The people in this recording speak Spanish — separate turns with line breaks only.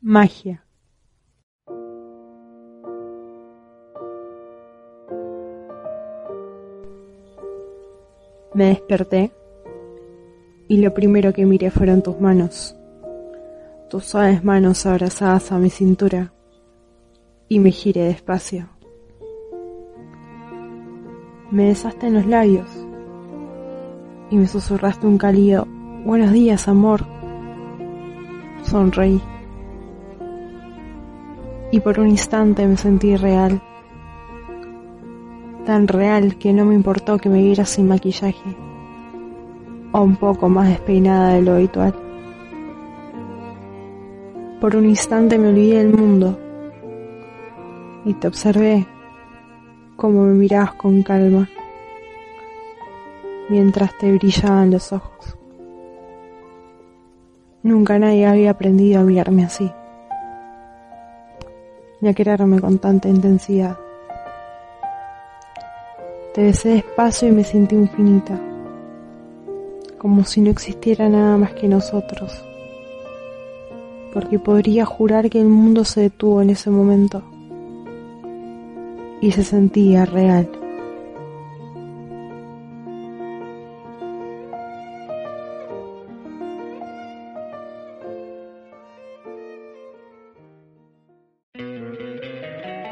Magia. Me desperté y lo primero que miré fueron tus manos, tus suaves manos abrazadas a mi cintura, y me giré despacio. Me besaste en los labios y me susurraste un cálido Buenos días, amor. Sonreí y por un instante me sentí real. Tan real que no me importó que me viera sin maquillaje o un poco más despeinada de lo habitual. Por un instante me olvidé del mundo y te observé como me mirabas con calma mientras te brillaban los ojos. Nunca nadie había aprendido a mirarme así ni a quererme con tanta intensidad. Te besé despacio y me sentí infinita, como si no existiera nada más que nosotros, porque podría jurar que el mundo se detuvo en ese momento y se sentía real.